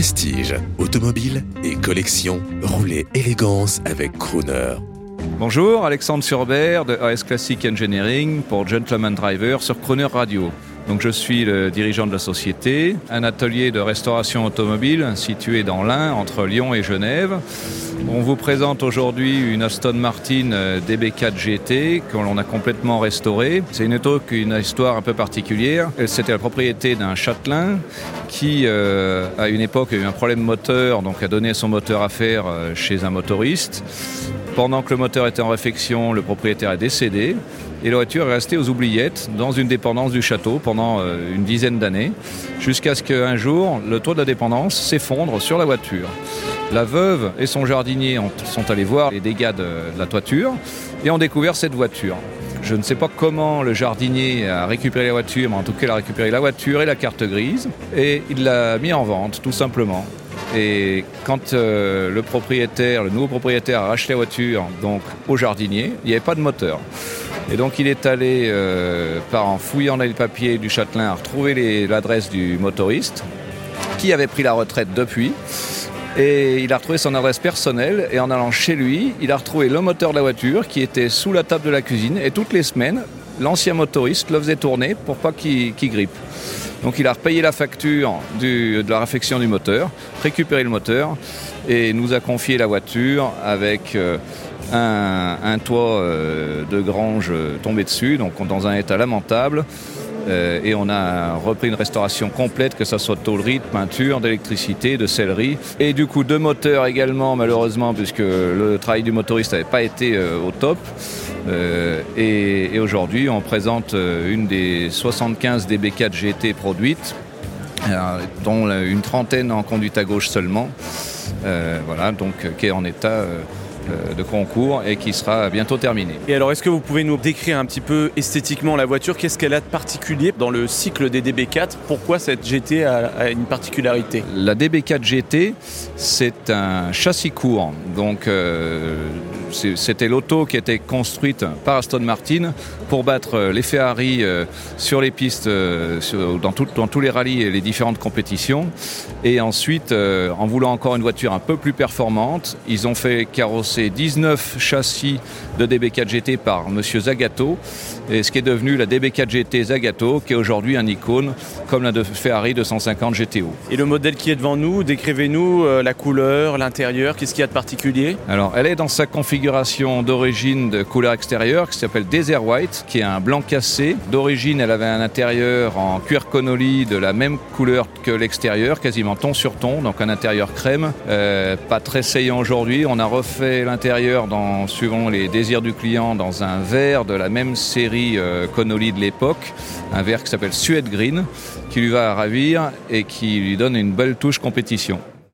Prestige, automobile et collection, roulez élégance avec Crooner. Bonjour, Alexandre Surbert de AS Classic Engineering pour Gentleman Driver sur Crooner Radio. Donc je suis le dirigeant de la société, un atelier de restauration automobile situé dans l'Ain entre Lyon et Genève. On vous présente aujourd'hui une Aston Martin euh, DB4 GT que l'on a complètement restaurée. C'est une auto qui a une histoire un peu particulière. C'était la propriété d'un châtelain qui, euh, à une époque, a eu un problème moteur, donc a donné son moteur à faire euh, chez un motoriste. Pendant que le moteur était en réfection, le propriétaire est décédé et la voiture est restée aux oubliettes dans une dépendance du château pendant euh, une dizaine d'années, jusqu'à ce qu'un jour, le toit de la dépendance s'effondre sur la voiture. La veuve et son jardinier ont, sont allés voir les dégâts de, la toiture et ont découvert cette voiture. Je ne sais pas comment le jardinier a récupéré la voiture, mais en tout cas, il a récupéré la voiture et la carte grise et il l'a mis en vente, tout simplement. Et quand euh, le propriétaire, le nouveau propriétaire a racheté la voiture donc au jardinier, il n'y avait pas de moteur. Et donc il est allé, euh, par en fouillant dans les papiers du châtelain, retrouver l'adresse du motoriste, qui avait pris la retraite depuis. Et il a retrouvé son adresse personnelle et en allant chez lui, il a retrouvé le moteur de la voiture qui était sous la table de la cuisine et toutes les semaines, l'ancien motoriste le faisait tourner pour pas qu'il qu grippe. Donc il a repayé la facture de la réfection du moteur, récupéré le moteur et nous a confié la voiture avec euh, un, toit euh, de grange tombé dessus, donc dans un état lamentable. Euh, et on a repris une restauration complète, que ce soit de tôlerie, de peinture, d'électricité, de sellerie. Et du coup, deux moteurs également, malheureusement, puisque le travail du motoriste n'avait pas été euh, au top. Euh, et, et aujourd'hui, on présente une des 75 DB4 GT produites, dont une trentaine en conduite à gauche seulement. Voilà, donc qui est en état de concours et qui sera bientôt terminé. Et alors, est-ce que vous pouvez nous décrire un petit peu esthétiquement la voiture? Qu'est-ce qu'elle a de particulier dans le cycle des DB4 Pourquoi cette GT a, a une particularité? La DB4 GT, c'est un châssis court. Donc, euh, c'était l'auto qui était construite par Aston Martin pour battre les Ferrari euh, sur les pistes, euh, dans, tout, dans tous les rallyes et les différentes compétitions. Et ensuite, euh, en voulant encore une voiture un peu plus performante, ils ont fait carrosser 19 châssis de DB4 GT par Monsieur Zagato, et ce qui est devenu la DB4 GT Zagato, qui est aujourd'hui un icône comme la de Ferrari 250 GTO. Et le modèle qui est devant nous, décrivez-nous euh, la couleur, l'intérieur, qu'est-ce qu'il y a de particulier? Alors, elle est dans sa configuration d'origine de couleur extérieure qui s'appelle Desert White, qui est un blanc cassé. D'origine, elle avait un intérieur en cuir connolly de la même couleur que l'extérieur, quasiment ton sur ton, donc un intérieur crème, euh, pas très saillant aujourd'hui. On a refait l'intérieur dans suivant les désirs du client dans un vert de la même série euh, de l'époque, un vert qui s'appelle Suède Green, qui lui va ravir et qui lui donne une belle touche compétition.